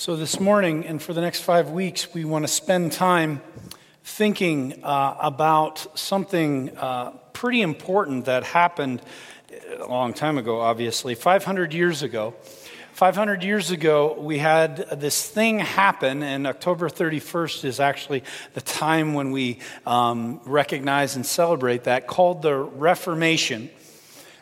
So, this morning and for the next five weeks, we want to spend time thinking uh, about something uh, pretty important that happened a long time ago, obviously, 500 years ago. 500 years ago, we had this thing happen, and October 31st is actually the time when we um, recognize and celebrate that, called the Reformation.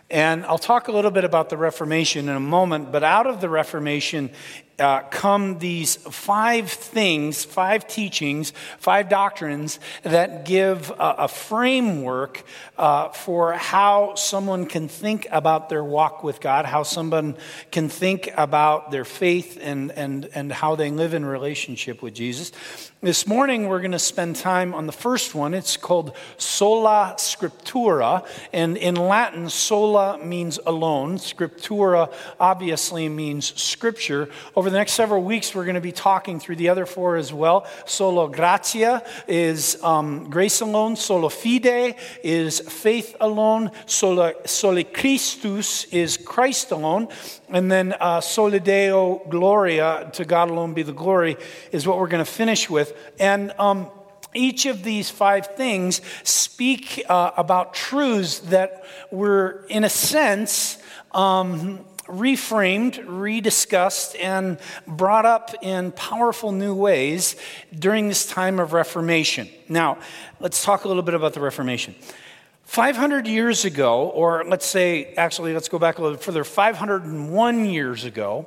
And I'll talk a little bit about the Reformation in a moment, but out of the Reformation uh, come these five things, five teachings, five doctrines that give a, a framework uh, for how someone can think about their walk with God, how someone can think about their faith and, and, and how they live in relationship with Jesus. This morning, we're going to spend time on the first one. It's called Sola Scriptura. And in Latin, sola means alone. Scriptura obviously means scripture. Over the next several weeks, we're going to be talking through the other four as well. Sola gratia is um, grace alone. Sola fide is faith alone. Solo, soli Christus is Christ alone. And then uh, Soli Deo Gloria, to God alone be the glory, is what we're going to finish with. And um, each of these five things speak uh, about truths that were, in a sense, um, reframed, rediscussed, and brought up in powerful new ways during this time of Reformation. Now, let's talk a little bit about the Reformation. 500 years ago, or let's say, actually, let's go back a little further, 501 years ago,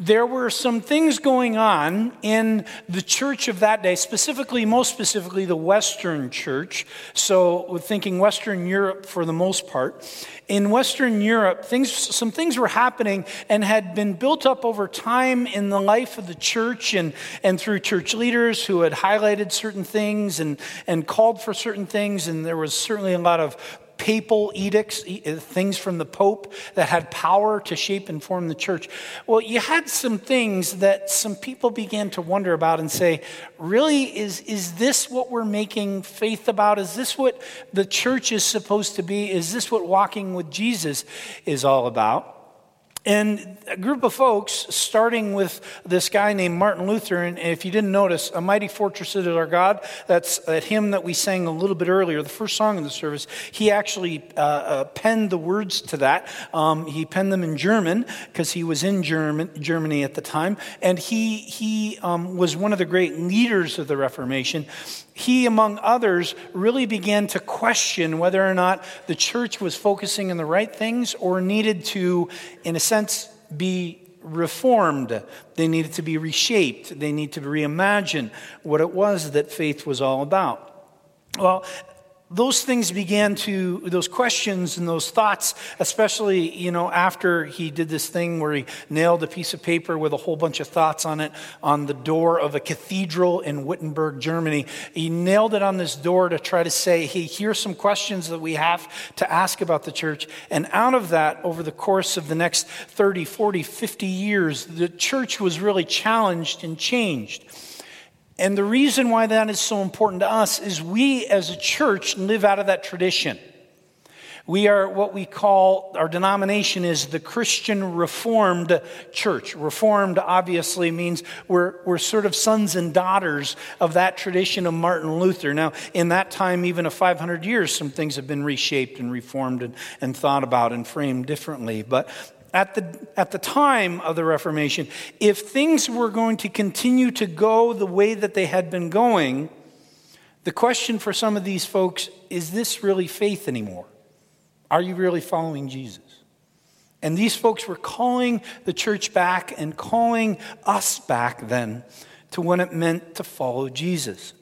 there were some things going on in the church of that day, specifically, most specifically, the Western church. So, thinking Western Europe for the most part. In Western Europe, things, some things were happening and had been built up over time in the life of the church and, and through church leaders who had highlighted certain things and, and called for certain things. And there was certainly a lot of papal edicts, uh, things from the Pope that had power to shape and form the church. Well, you had some things that some people began to wonder about and say, really, is, is this what we're making faith about? Is this what the church is supposed to be? Is this what walking with Jesus is all about? And a group of folks, starting with this guy named Martin Luther, and if you didn't notice, A Mighty Fortress is Our God, that's that hymn that we sang a little bit earlier, the first song in the service, he actually uh, uh, penned the words to that. Um, he penned them in German because he was in German, Germany at the time, and he, he um, was one of the great leaders of the Reformation he, among others, really began to question whether or not the church was focusing on the right things or needed to, in a sense, be reformed. They needed to be reshaped. They need to reimagine what it was that faith was all about. Well, those things began to those questions and those thoughts especially you know after he did this thing where he nailed a piece of paper with a whole bunch of thoughts on it on the door of a cathedral in wittenberg germany. He nailed it on this door to try to say hey here's some questions that we have to ask about the church. And out of that over the course of the next 30 40 50 years the church was really challenged and changed and the reason why that is so important to us is we as a church live out of that tradition. We are what we call, our denomination is the Christian Reformed Church. Reformed obviously means we're, we're sort of sons and daughters of that tradition of Martin Luther. Now, in that time, even of 500 years, some things have been reshaped and reformed and, and thought about and framed differently. But at the, at the time of the Reformation, if things were going to continue to go the way that they had been going, the question for some of these folks is this really faith anymore? Are you really following Jesus? And these folks were calling the church back and calling us back then to what it meant to follow Jesus.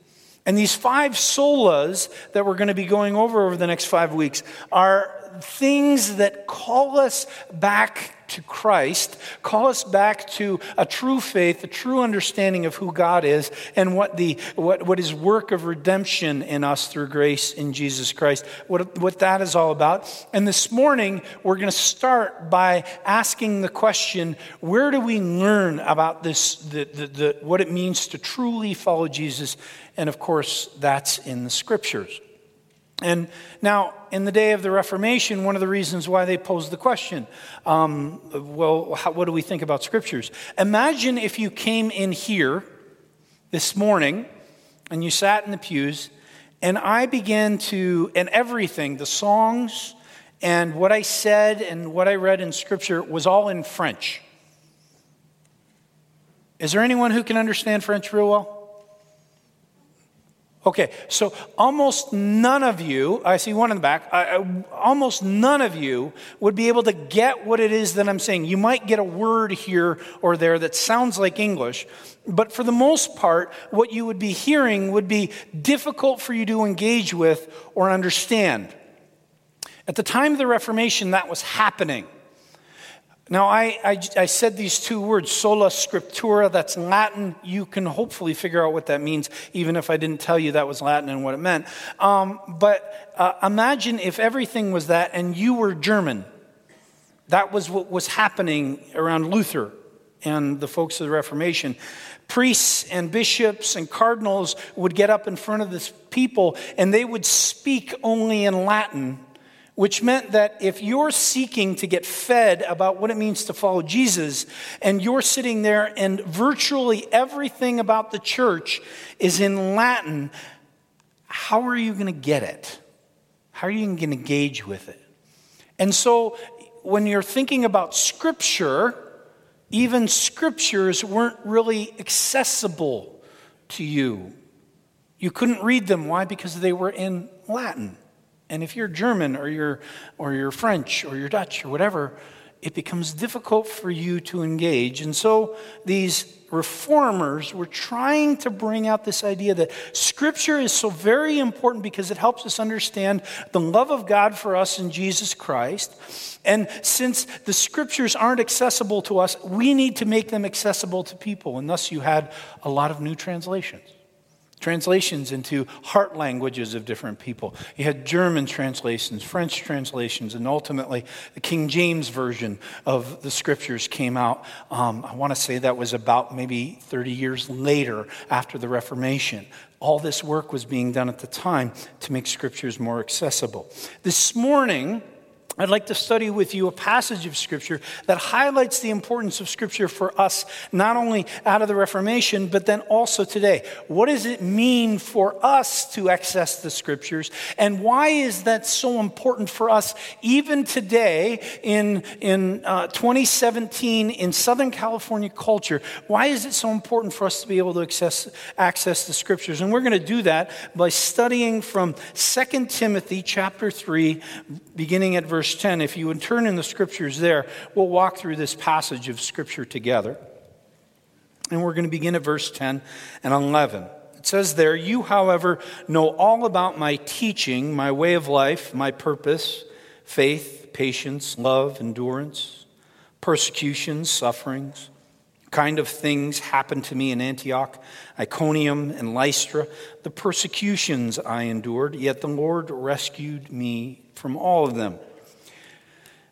And these five solas that we're going to be going over over the next five weeks are things that call us back to Christ, call us back to a true faith, a true understanding of who God is, and what, the, what, what his work of redemption in us through grace in Jesus Christ, what, what that is all about. And this morning, we're going to start by asking the question where do we learn about this, the, the, the, what it means to truly follow Jesus? And of course, that's in the scriptures. And now, in the day of the Reformation, one of the reasons why they posed the question um, well, how, what do we think about scriptures? Imagine if you came in here this morning and you sat in the pews, and I began to, and everything, the songs and what I said and what I read in scripture was all in French. Is there anyone who can understand French real well? Okay, so almost none of you, I see one in the back, almost none of you would be able to get what it is that I'm saying. You might get a word here or there that sounds like English, but for the most part, what you would be hearing would be difficult for you to engage with or understand. At the time of the Reformation, that was happening. Now, I, I, I, said these two words, sola scriptura, that's Latin. You can hopefully figure out what that means, even if I didn't tell you that was Latin and what it meant. Um, but uh, imagine if everything was that and you were German. That was what was happening around Luther and the folks of the Reformation. Priests and bishops and cardinals would get up in front of this people and they would speak only in Latin which meant that if you're seeking to get fed about what it means to follow Jesus, and you're sitting there and virtually everything about the church is in Latin, how are you going to get it? How are you going to engage with it? And so when you're thinking about Scripture, even Scriptures weren't really accessible to you. You couldn't read them. Why? Because they were in Latin. And if you're German or you're, or you're French or you're Dutch or whatever, it becomes difficult for you to engage. And so these reformers were trying to bring out this idea that Scripture is so very important because it helps us understand the love of God for us in Jesus Christ. And since the Scriptures aren't accessible to us, we need to make them accessible to people. And thus you had a lot of new translations translations into heart languages of different people. You had German translations, French translations, and ultimately the King James Version of the scriptures came out. Um, I want to say that was about maybe 30 years later after the Reformation. All this work was being done at the time to make scriptures more accessible. This morning, I'd like to study with you a passage of Scripture that highlights the importance of Scripture for us, not only out of the Reformation, but then also today. What does it mean for us to access the Scriptures? And why is that so important for us, even today in, in uh, 2017 in Southern California culture? Why is it so important for us to be able to access, access the Scriptures? And we're going to do that by studying from 2 Timothy chapter 3, beginning at verse verse 10, if you would turn in the scriptures there, we'll walk through this passage of scripture together. And we're going to begin at verse 10 and 11. It says there, You, however, know all about my teaching, my way of life, my purpose, faith, patience, love, endurance, persecutions, sufferings kind of things happened to me in Antioch, Iconium, and Lystra, the persecutions I endured, yet the Lord rescued me from all of them.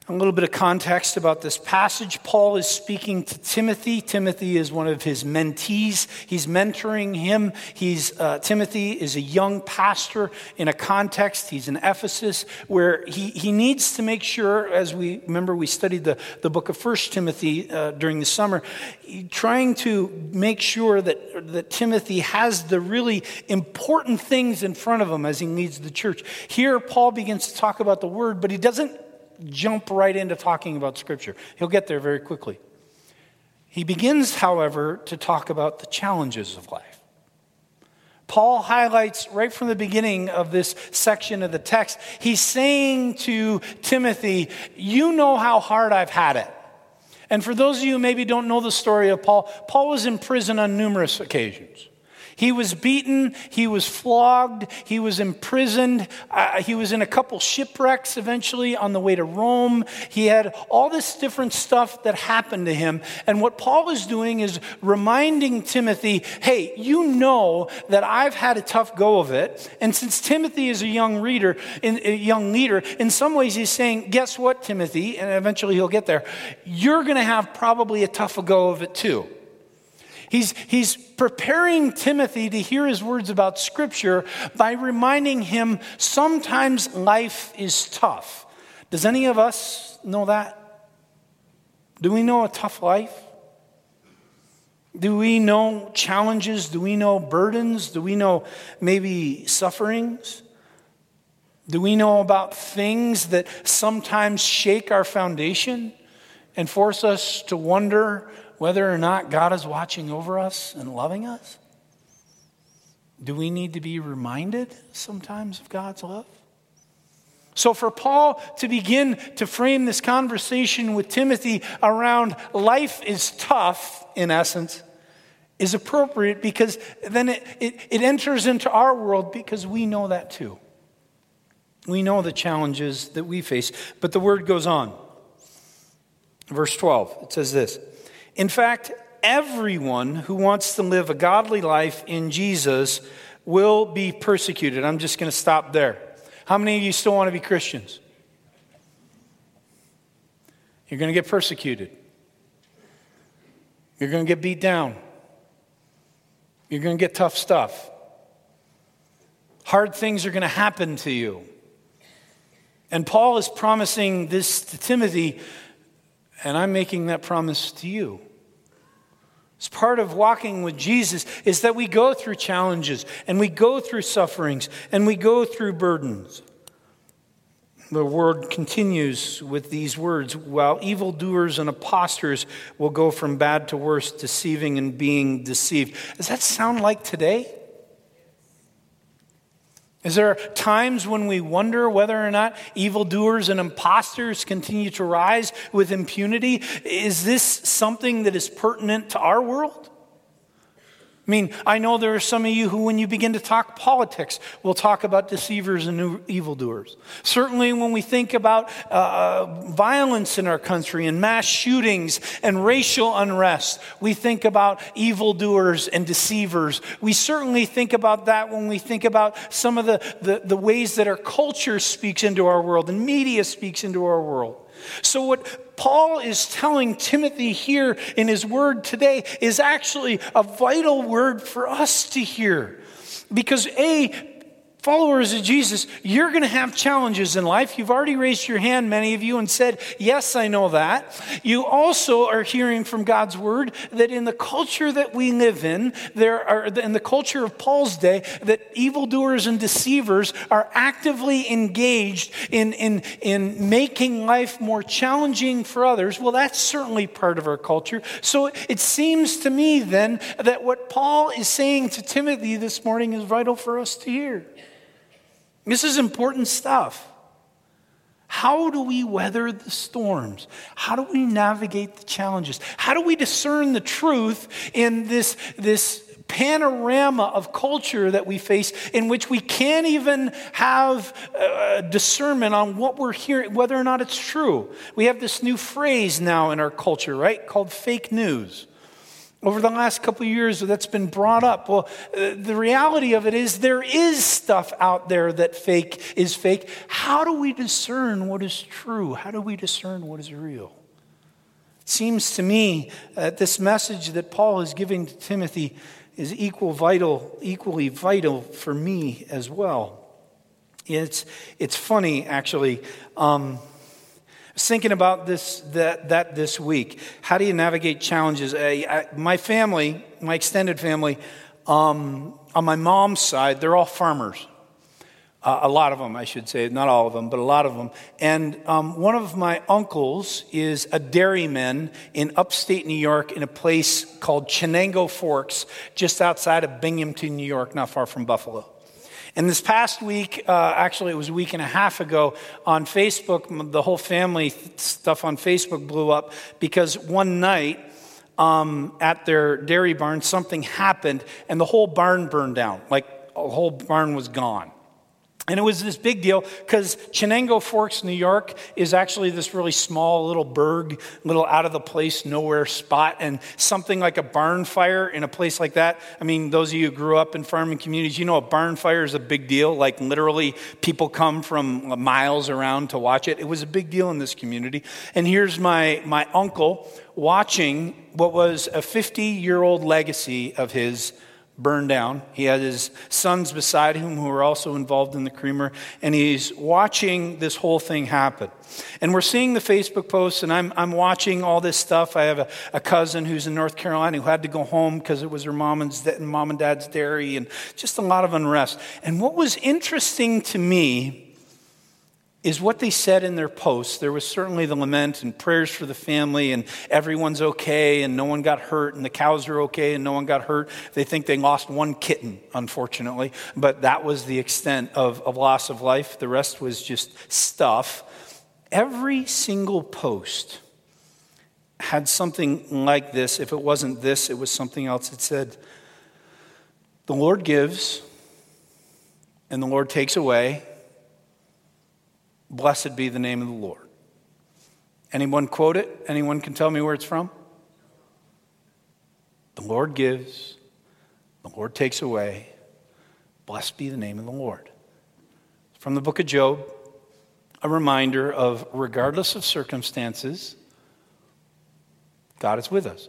A little bit of context about this passage. Paul is speaking to Timothy. Timothy is one of his mentees. He's mentoring him. He's, uh, Timothy is a young pastor in a context. He's in Ephesus where he, he needs to make sure, as we remember, we studied the, the book of First Timothy uh, during the summer, trying to make sure that, that Timothy has the really important things in front of him as he leads the church. Here, Paul begins to talk about the word, but he doesn't jump right into talking about Scripture. He'll get there very quickly. He begins, however, to talk about the challenges of life. Paul highlights right from the beginning of this section of the text, he's saying to Timothy, You know how hard I've had it. And for those of you who maybe don't know the story of Paul, Paul was in prison on numerous occasions. He was beaten, he was flogged, he was imprisoned, uh, he was in a couple shipwrecks eventually on the way to Rome. He had all this different stuff that happened to him. And what Paul is doing is reminding Timothy, hey, you know that I've had a tough go of it. And since Timothy is a young reader, a young leader, in some ways he's saying, guess what, Timothy? And eventually he'll get there. You're going to have probably a tough go of it too. He's, he's preparing Timothy to hear his words about Scripture by reminding him sometimes life is tough. Does any of us know that? Do we know a tough life? Do we know challenges? Do we know burdens? Do we know maybe sufferings? Do we know about things that sometimes shake our foundation and force us to wonder whether or not God is watching over us and loving us? Do we need to be reminded sometimes of God's love? So, for Paul to begin to frame this conversation with Timothy around life is tough, in essence, is appropriate because then it, it, it, enters into our world because we know that too. We know the challenges that we face. But the word goes on. Verse 12, it says this In fact, everyone who wants to live a godly life in Jesus will be persecuted. I'm just going to stop there. How many of you still want to be Christians? You're going to get persecuted. You're going to get beat down. You're going to get tough stuff. Hard things are going to happen to you. And Paul is promising this to Timothy, and I'm making that promise to you. As part of walking with Jesus is that we go through challenges and we go through sufferings and we go through burdens. The word continues with these words while evildoers and impostors will go from bad to worse, deceiving and being deceived. Does that sound like today? Is there times when we wonder whether or not evildoers and imposters continue to rise with impunity? Is this something that is pertinent to our world? I mean, I know there are some of you who, when you begin to talk politics, will talk about deceivers and evildoers. Certainly, when we think about uh, violence in our country and mass shootings and racial unrest, we think about evildoers and deceivers. We certainly think about that when we think about some of the, the, the ways that our culture speaks into our world and media speaks into our world. So, what Paul is telling Timothy here in his word today is actually a vital word for us to hear. Because, A, followers of Jesus, you're going to have challenges in life. You've already raised your hand, many of you, and said, Yes, I know that. You also are hearing from God's word that in the culture that we live in, there are, in the culture of Paul's day, that evildoers and deceivers are actively engaged in, in, in making life more challenging for others. Well, that's certainly part of our culture. So it seems to me then that what Paul is saying to Timothy this morning is vital for us to hear. This is important stuff. How do we weather the storms? How do we navigate the challenges? How do we discern the truth in this, this panorama of culture that we face in which we can't even have uh, discernment on what we're hearing, whether or not it's true? We have this new phrase now in our culture, right, called fake news over the last couple of years that's been brought up. Well, uh, the reality of it is there is stuff out there that fake is fake. How do we discern what is true? How do we discern what is real? It seems to me that this message that Paul is giving to Timothy is equal vital, equally vital for me as well. It's, it's funny, actually. Um, was thinking about this that, that this week. How do you navigate challenges? I, I, my family, my extended family, um, on my mom's side, they're all farmers. Uh, a lot of them, I should say, not all of them, but a lot of them. And um, one of my uncles is a dairyman in upstate New York in a place called Chenango Forks, just outside of Binghamton, New York, not far from Buffalo. And this past week, uh, actually, it was a week and a half ago, on Facebook, the whole family stuff on Facebook blew up because one night um, at their dairy barn, something happened and the whole barn burned down. Like, the whole barn was gone. And it was this big deal because Chenango Forks, New York, is actually this really small little burg, little out of the place, nowhere spot. And something like a barn fire in a place like that. I mean, those of you who grew up in farming communities, you know a barn fire is a big deal. Like literally, people come from miles around to watch it. It was a big deal in this community. And here's my, my uncle watching what was a 50 year old legacy of his burned down. He had his sons beside him who were also involved in the creamer, and he's watching this whole thing happen. And we're seeing the Facebook posts, and I'm, I'm watching all this stuff. I have a, a cousin who's in North Carolina who had to go home because it was her mom and, mom and dad's dairy, and just a lot of unrest. And what was interesting to me is what they said in their posts. There was certainly the lament and prayers for the family, and everyone's okay, and no one got hurt, and the cows are okay, and no one got hurt. They think they lost one kitten, unfortunately, but that was the extent of, of loss of life. The rest was just stuff. Every single post had something like this. If it wasn't this, it was something else. It said, The Lord gives, and the Lord takes away Blessed be the name of the Lord. Anyone quote it? Anyone can tell me where it's from? The Lord gives, the Lord takes away. Blessed be the name of the Lord. From the book of Job, a reminder of regardless of circumstances, God is with us.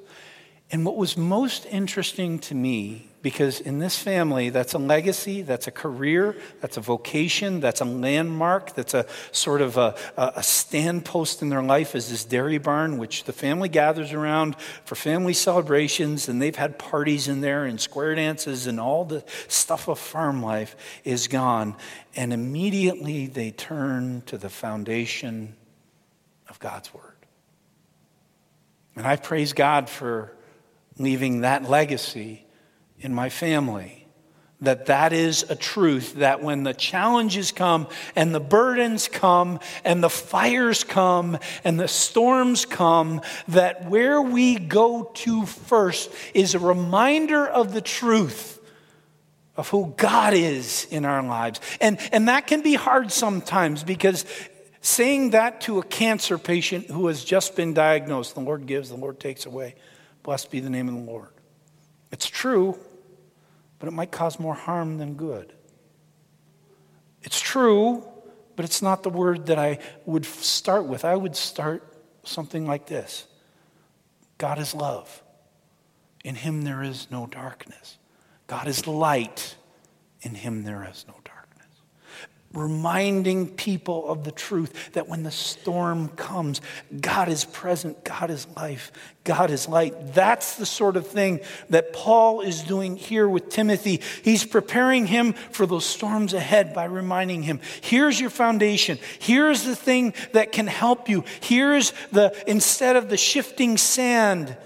And what was most interesting to me because in this family, that's a legacy, that's a career, that's a vocation, that's a landmark, that's a sort of a, a standpost in their life is this dairy barn, which the family gathers around for family celebrations, and they've had parties in there and square dances, and all the stuff of farm life is gone. And immediately they turn to the foundation of God's Word. And I praise God for leaving that legacy in my family that that is a truth that when the challenges come and the burdens come and the fires come and the storms come that where we go to first is a reminder of the truth of who God is in our lives. And and that can be hard sometimes because saying that to a cancer patient who has just been diagnosed the Lord gives the Lord takes away. Blessed be the name of the Lord. It's true but it might cause more harm than good. It's true, but it's not the word that I would start with. I would start something like this God is love. In him there is no darkness. God is light. In him there is no darkness reminding people of the truth that when the storm comes, God is present, God is life, God is light. That's the sort of thing that Paul is doing here with Timothy. He's preparing him for those storms ahead by reminding him here's your foundation, here's the thing that can help you, here's the, instead of the shifting sand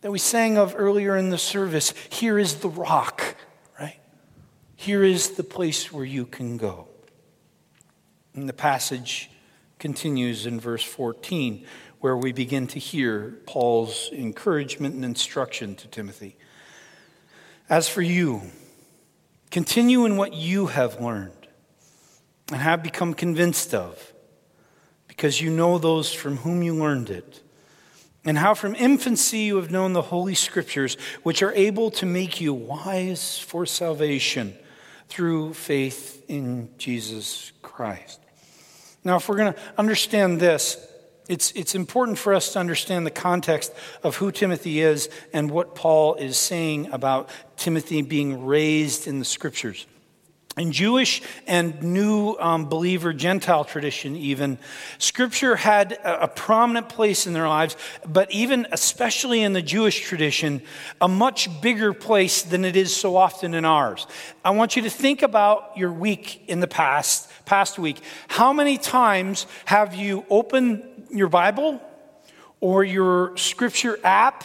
that we sang of earlier in the service, here is the rock, right? Here is the place where you can go. And the passage continues in verse 14, where we begin to hear Paul's encouragement and instruction to Timothy. As for you, continue in what you have learned and have become convinced of, because you know those from whom you learned it, and how from infancy you have known the Holy Scriptures, which are able to make you wise for salvation through faith in Jesus Christ. Now, if we're going to understand this, it's, it's important for us to understand the context of who Timothy is and what Paul is saying about Timothy being raised in the scriptures. In Jewish and new um, believer Gentile tradition, even, Scripture had a, a, prominent place in their lives, but even especially in the Jewish tradition, a much bigger place than it is so often in ours. I want you to think about your week in the past, past week. How many times have you opened your Bible or your Scripture app?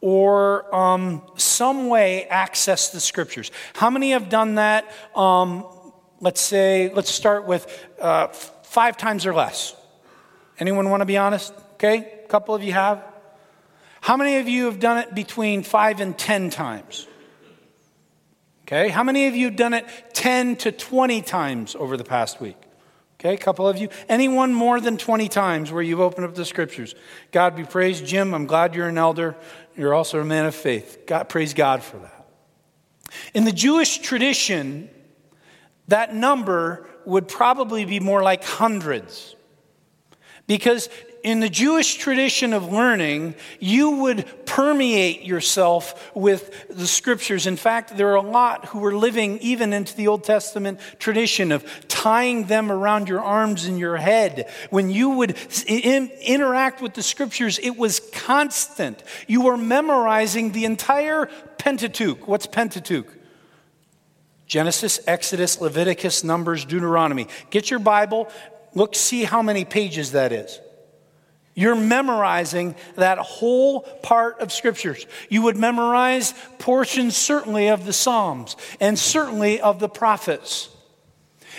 Or um, some way access the scriptures. How many have done that? Um, let's say, let's start with uh, five times or less. Anyone want to be honest? Okay, a couple of you have. How many of you have done it between five and ten times? Okay, how many of you have done it 10 to 20 times over the past week? Okay, a couple of you. Anyone more than 20 times where you've opened up the scriptures? God be praised. Jim, I'm glad you're an elder. You're also a man of faith. God, praise God for that. In the Jewish tradition, that number would probably be more like hundreds. Because in the Jewish tradition of learning, you would permeate yourself with the scriptures. In fact, there are a lot who were living even into the Old Testament tradition of tying them around your arms and your head. When you would in, interact with the scriptures, it was constant. You were memorizing the entire Pentateuch. What's Pentateuch? Genesis, Exodus, Leviticus, Numbers, Deuteronomy. Get your Bible, look, see how many pages that is. You're memorizing that whole part of scriptures. You would memorize portions, certainly, of the Psalms and certainly of the prophets.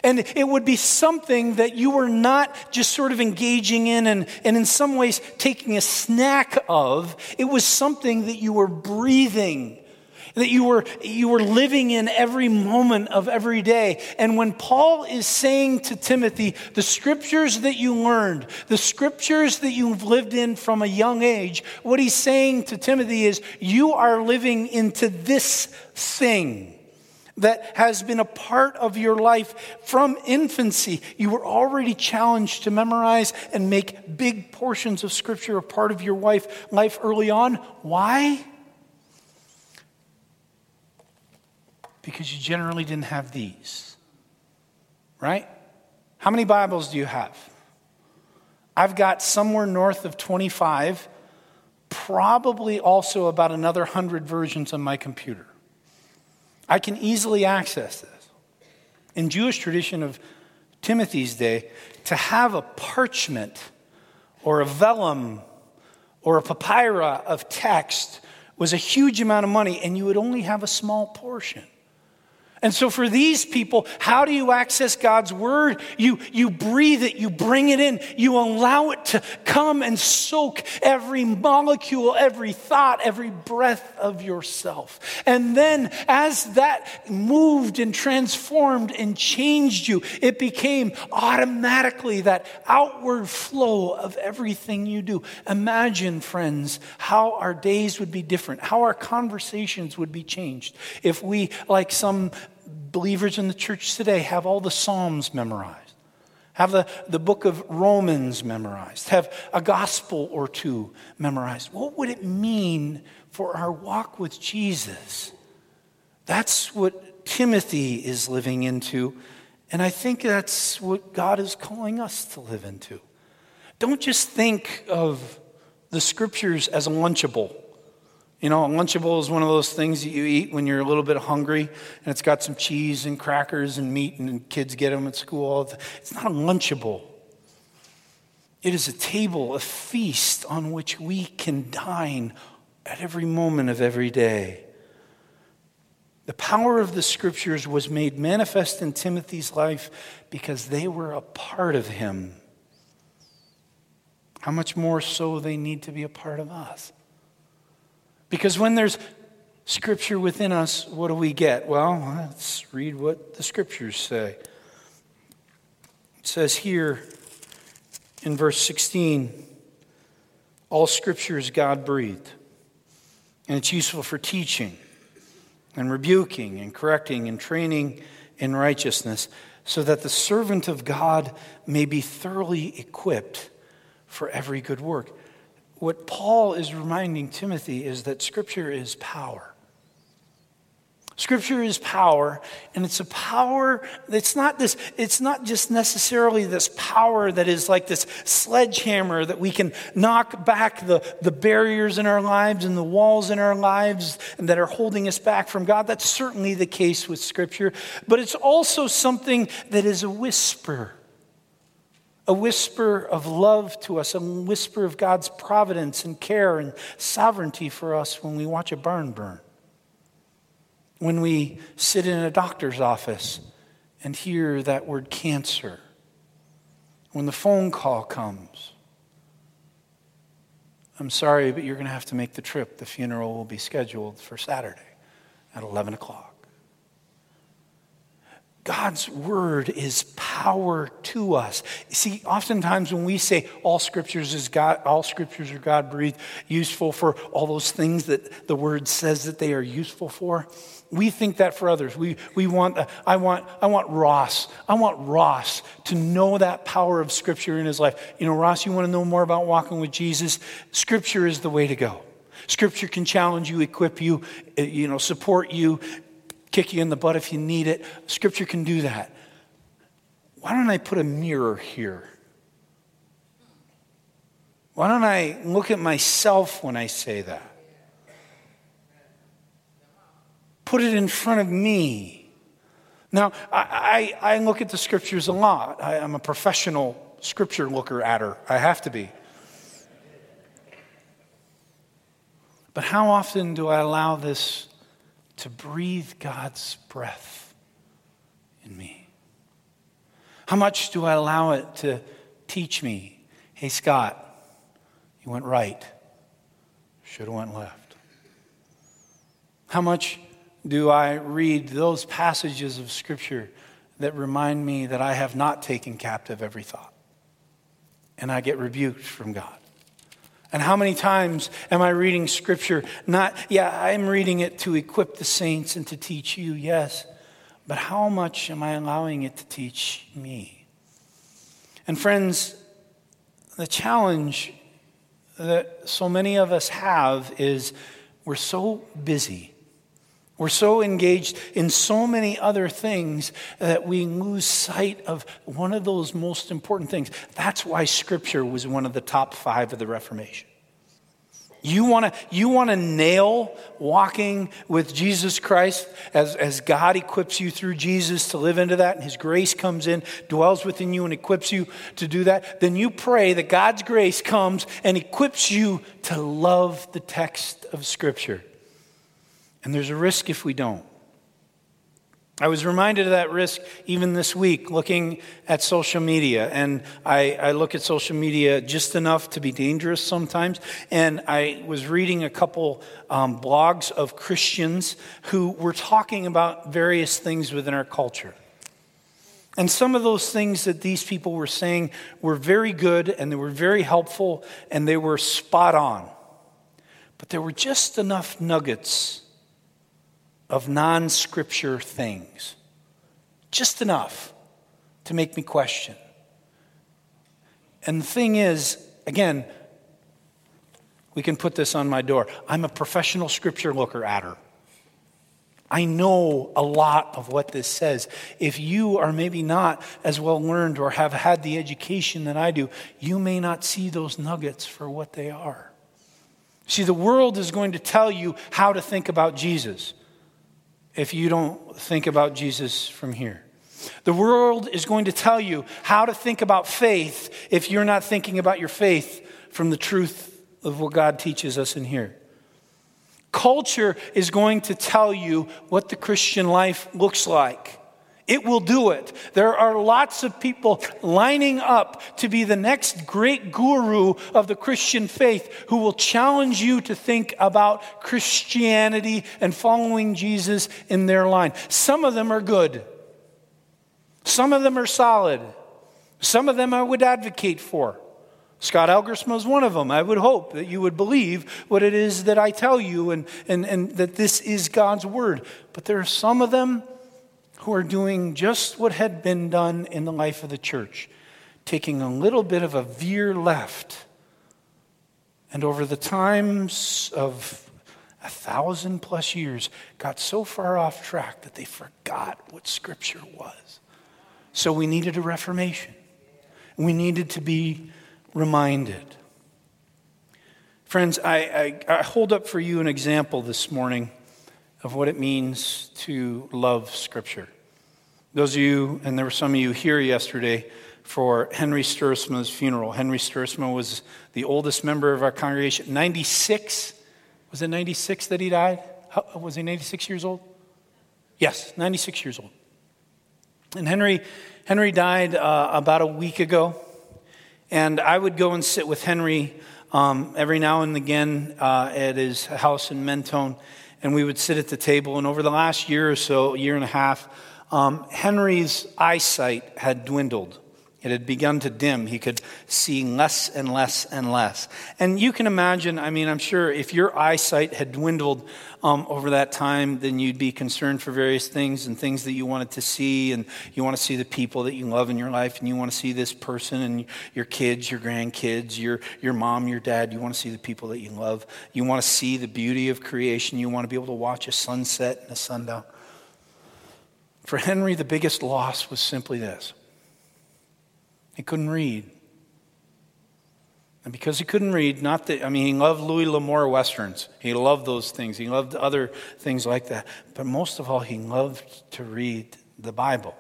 And it would be something that you were not just sort of engaging in and, and in some ways taking a snack of. It was something that you were breathing that you were, you were living in every moment of every day. And when Paul is saying to Timothy, the scriptures that you learned, the scriptures that you've lived in from a young age, what he's saying to Timothy is, you are living into this thing that has been a part of your life from infancy. You were already challenged to memorize and make big portions of Scripture a part of your life, life early on. Why? Because you generally didn't have these. Right? How many Bibles do you have? I've got somewhere north of 25, probably also about another 100 versions on my computer. I can easily access this. In Jewish tradition of Timothy's day, to have a parchment or a vellum or a papyra of text was a huge amount of money, and you would only have a small portion. And so, for these people, how do you access God's word? You, you breathe it, you bring it in, you allow it to come and soak every molecule, every thought, every breath of yourself. And then, as that moved and transformed and changed you, it became automatically that outward flow of everything you do. Imagine, friends, how our days would be different, how our conversations would be changed if we, like some believers in the church today have all the Psalms memorized, have the, the book of Romans memorized, have a gospel or two memorized. What would it mean for our walk with Jesus? That's what Timothy is living into. And I think that's what God is calling us to live into. Don't just think of the scriptures as a lunchable. You know, a Lunchable is one of those things that you eat when you're a little bit hungry, and it's got some cheese and crackers and meat, and kids get them at school. It's not a Lunchable. It is a table, a feast on which we can dine at every moment of every day. The power of the scriptures was made manifest in Timothy's life because they were a part of him. How much more so they need to be a part of us? Because when there's scripture within us, what do we get? Well, let's read what the scriptures say. It says here in verse 16 all scripture is God breathed, and it's useful for teaching and rebuking and correcting and training in righteousness, so that the servant of God may be thoroughly equipped for every good work what Paul is reminding Timothy is that Scripture is power. Scripture is power, and it's a power It's not this, it's not just necessarily this power that is like this sledgehammer that we can knock back the, the barriers in our lives and the walls in our lives and that are holding us back from God. That's certainly the case with Scripture, but it's also something that is a whisper a whisper of love to us, a whisper of God's providence and care and sovereignty for us when we watch a barn burn, when we sit in a doctor's office and hear that word cancer, when the phone call comes. I'm sorry, but you're going to have to make the trip. The funeral will be scheduled for Saturday at 11 o'clock. God's word is power to us. See, oftentimes when we say all scriptures is God, all scriptures are God breathed, useful for all those things that the word says that they are useful for, we think that for others. We, we want, I want, I want Ross. I want Ross to know that power of scripture in his life. You know, Ross, you want to know more about walking with Jesus? Scripture is the way to go. Scripture can challenge you, equip you, eh, you know, support you, kick you in the butt if you need it. Scripture can do that. Why don't I put a mirror here? Why don't I look at myself when I say that? Put it in front of me. Now, I, I, I look at the scriptures a lot. I, I'm a professional scripture looker at her. I have to be. But how often do I allow this to breathe God's breath in me? How much do I allow it to teach me, hey, Scott, you went right, should have went left? How much do I read those passages of Scripture that remind me that I have not taken captive every thought and I get rebuked from God? And how many times am I reading scripture? Not, yeah, I'm reading it to equip the saints and to teach you, yes. But how much am I allowing it to teach me? And friends, the challenge that so many of us have is we're so busy. We're so engaged in so many other things that we lose sight of one of those most important things. That's why Scripture was one of the top five of the Reformation. You want to you wanna nail walking with Jesus Christ as, as God equips you through Jesus to live into that, and His grace comes in, dwells within you, and equips you to do that. Then you pray that God's grace comes and equips you to love the text of Scripture. And there's a risk if we don't. I was reminded of that risk even this week looking at social media. And I, I, look at social media just enough to be dangerous sometimes. And I was reading a couple um, blogs of Christians who were talking about various things within our culture. And some of those things that these people were saying were very good and they were very helpful and they were spot on. But there were just enough nuggets of non scripture things. Just enough to make me question. And the thing is, again, we can put this on my door. I'm a professional scripture looker at her. I know a lot of what this says. If you are maybe not as well learned or have had the education that I do, you may not see those nuggets for what they are. See, the world is going to tell you how to think about Jesus if you don't think about Jesus from here. The world is going to tell you how to think about faith if you're not thinking about your faith from the truth of what God teaches us in here. Culture is going to tell you what the Christian life looks like. It will do it. There are lots of people lining up to be the next great guru of the Christian faith who will challenge you to think about Christianity and following Jesus in their line. Some of them are good, some of them are solid, some of them I would advocate for. Scott Elgersma is one of them. I would hope that you would believe what it is that I tell you and, and, and that this is God's word. But there are some of them who are doing just what had been done in the life of the church, taking a little bit of a veer left. And over the times of a thousand plus years, got so far off track that they forgot what Scripture was. So we needed a reformation. We needed to be reminded. Friends, I, I, I hold up for you an example this morning of what it means to love Scripture. Those of you, and there were some of you here yesterday for Henry Stuursma's funeral. Henry Stuursma was the oldest member of our congregation. 96? Was it 96 that he died? Was he 96 years old? Yes, 96 years old. And Henry, Henry died uh, about a week ago. And I would go and sit with Henry um, every now and again uh, at his house in Mentone and we would sit at the table. And over the last year or so, year and a half, um, Henry's eyesight had dwindled. It had begun to dim. He could see less and less and less. And you can imagine, I mean, I'm sure if your eyesight had dwindled um, over that time, then you'd be concerned for various things and things that you wanted to see. And you want to see the people that you love in your life, and you want to see this person and your kids, your grandkids, your, your mom, your dad. You want to see the people that you love. You want to see the beauty of creation. You want to be able to watch a sunset and a sundown. For Henry, the biggest loss was simply this he couldn't read. And because he couldn't read, not that, I mean, he loved Louis L'Amour Westerns. He loved those things. He loved other things like that. But most of all, he loved to read the Bible.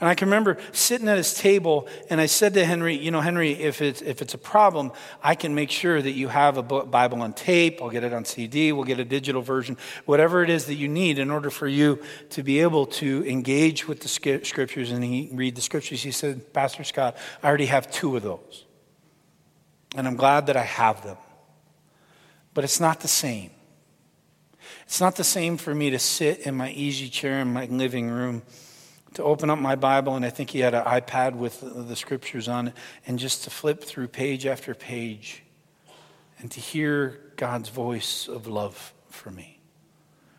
And I can remember sitting at his table, and I said to Henry, You know, Henry, if it's, if it's a problem, I can make sure that you have a Bible on tape. I'll get it on CD. We'll get a digital version, whatever it is that you need in order for you to be able to engage with the scriptures and he, read the scriptures. He said, Pastor Scott, I already have two of those. And I'm glad that I have them. But it's not the same. It's not the same for me to sit in my easy chair in my living room to open up my Bible, and I think he had an iPad with the scriptures on it, and just to flip through page after page and to hear God's voice of love for me.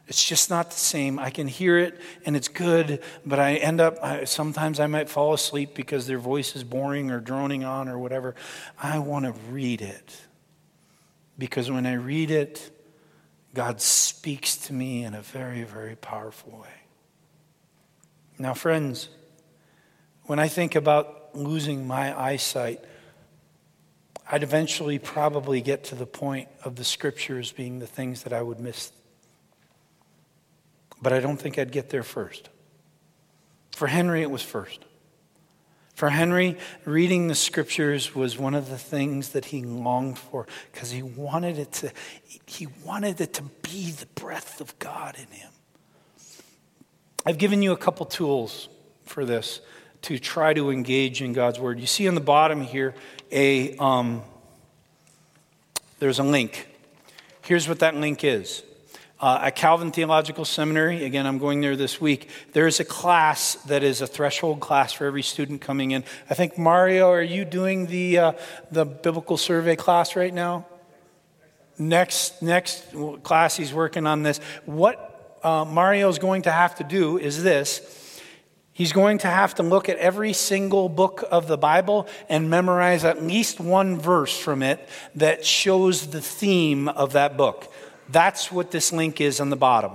It's just not the same. I can hear it and it's good, but I end up, I, sometimes I might fall asleep because their voice is boring or droning on or whatever. I want to read it because when I read it, God speaks to me in a very, very powerful way. Now, friends, when I think about losing my eyesight, I'd eventually probably get to the point of the scriptures being the things that I would miss. But I don't think I'd get there first. For Henry, it was first. For Henry, reading the scriptures was one of the things that he longed for because he wanted it to he wanted it to be the breath of God in him. I've given you a couple tools for this to try to engage in God's Word. You see on the bottom here a um, there's a link. Here's what that link is. Uh, at Calvin Theological Seminary, again, I'm going there this week. There's a class that is a threshold class for every student coming in. I think Mario, are you doing the uh, the biblical survey class right now? Next next class, he's working on this. What uh, Mario is going to have to do is this. He's going to have to look at every single book of the Bible and memorize at least one verse from it that shows the theme of that book. That's what this link is on the bottom.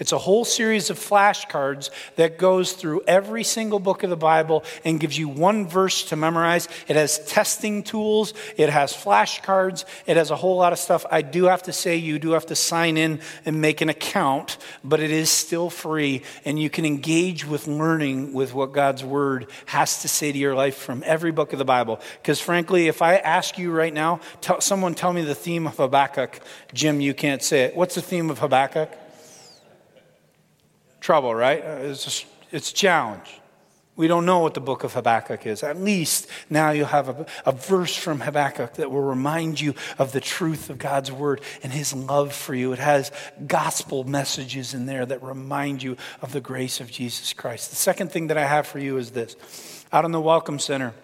It's a whole series of flashcards that goes through every single book of the Bible and gives you one verse to memorize. It has testing tools, it has flashcards, it has a whole lot of stuff. I do have to say, you do have to sign in and make an account, but it is still free, and you can engage with learning with what God's Word has to say to your life from every book of the Bible. Because frankly, if I ask you right now, tell, someone tell me the theme of Habakkuk, Jim, you can't say it. What's the theme of Habakkuk? Trouble, right? Uh, it's, it's a challenge. We don't know what the book of Habakkuk is. At least now you'll have a, a, verse from Habakkuk that will remind you of the truth of God's word and his love for you. It has gospel messages in there that remind you of the grace of Jesus Christ. The second thing that I have for you is this out in the Welcome Center,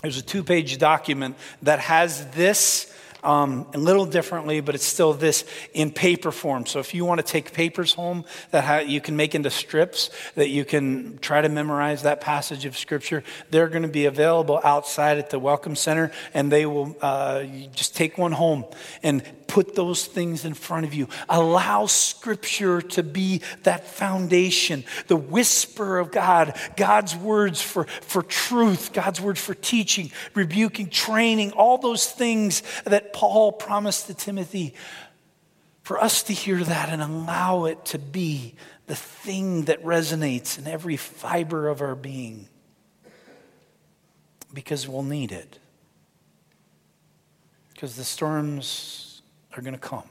there's a two page document that has this um, a little differently, but it's still this in paper form. So if you want to take papers home that ha- you can make into strips that you can try to memorize that passage of Scripture, they're going to be available outside at the Welcome Center, and they will uh, just take one home and put those things in front of you. Allow Scripture to be that foundation, the whisper of God, God's words for, for truth, God's words for teaching, rebuking, training, all those things that Paul promised to Timothy. For us to hear that and allow it to be the thing that resonates in every fiber of our being because we'll need it. Because the storms are going to come.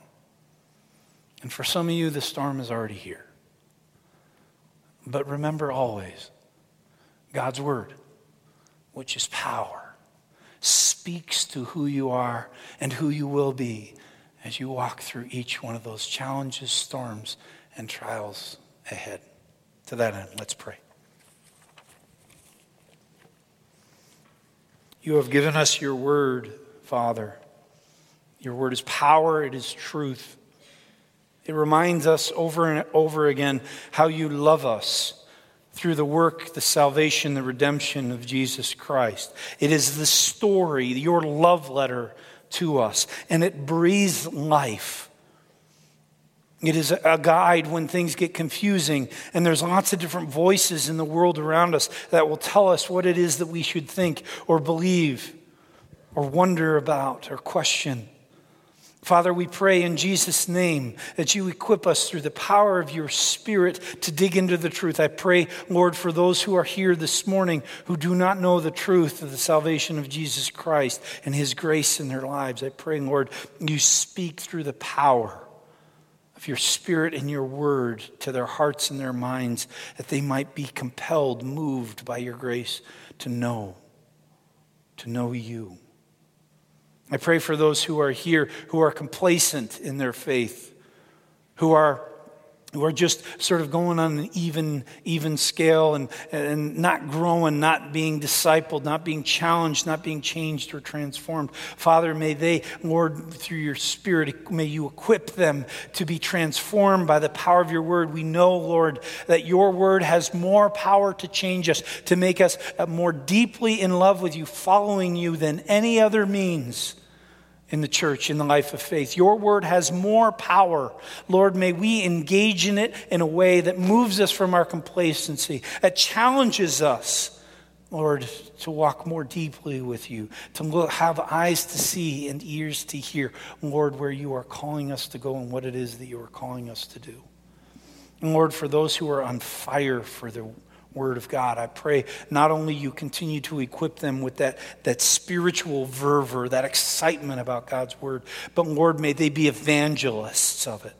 And for some of you, the storm is already here. But remember always God's word, which is power, speaks to who you are and who you will be as you walk through each one of those challenges, storms, and trials ahead. To that end, let's pray. You have given us your word, Father. Your word is power, it is truth. It reminds us over and over again how you love us through the work, the salvation, the redemption of Jesus Christ. It is the story, your love letter to us, and it breathes life. It is a guide when things get confusing, and there's lots of different voices in the world around us that will tell us what it is that we should think or believe or wonder about or question. Father, we pray in Jesus' name that you equip us through the power of your Spirit to dig into the truth. I pray, Lord, for those who are here this morning who do not know the truth of the salvation of Jesus Christ and his grace in their lives. I pray, Lord, you speak through the power of your Spirit and your word to their hearts and their minds that they might be compelled, moved by your grace to know, to know you. I pray for those who are here who are complacent in their faith, who are who are just sort of going on an even, even scale and, and not growing, not being discipled, not being challenged, not being changed or transformed. Father, may they, Lord, through your Spirit, may you equip them to be transformed by the power of your word. We know, Lord, that your word has more power to change us, to make us more deeply in love with you, following you than any other means in the church, in the life of faith. Your word has more power. Lord, may we engage in it in a way that moves us from our complacency, that challenges us, Lord, to walk more deeply with you, to look, have eyes to see and ears to hear, Lord, where you are calling us to go and what it is that you are calling us to do. And Lord, for those who are on fire for the Word of God. I pray not only you continue to equip them with that, that spiritual fervor, that excitement about God's Word, but Lord, may they be evangelists of it,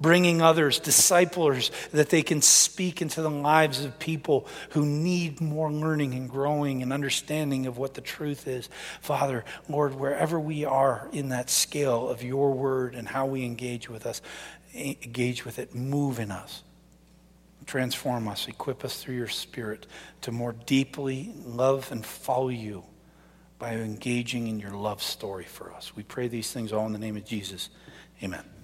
bringing others, disciplers, that they can speak into the lives of people who need more learning and growing and understanding of what the truth is. Father, Lord, wherever we are in that scale of your Word and how we engage with us, engage with it, move in us transform us, equip us through your Spirit to more deeply love and follow you by engaging in your love story for us. We pray these things all in the name of Jesus. Amen.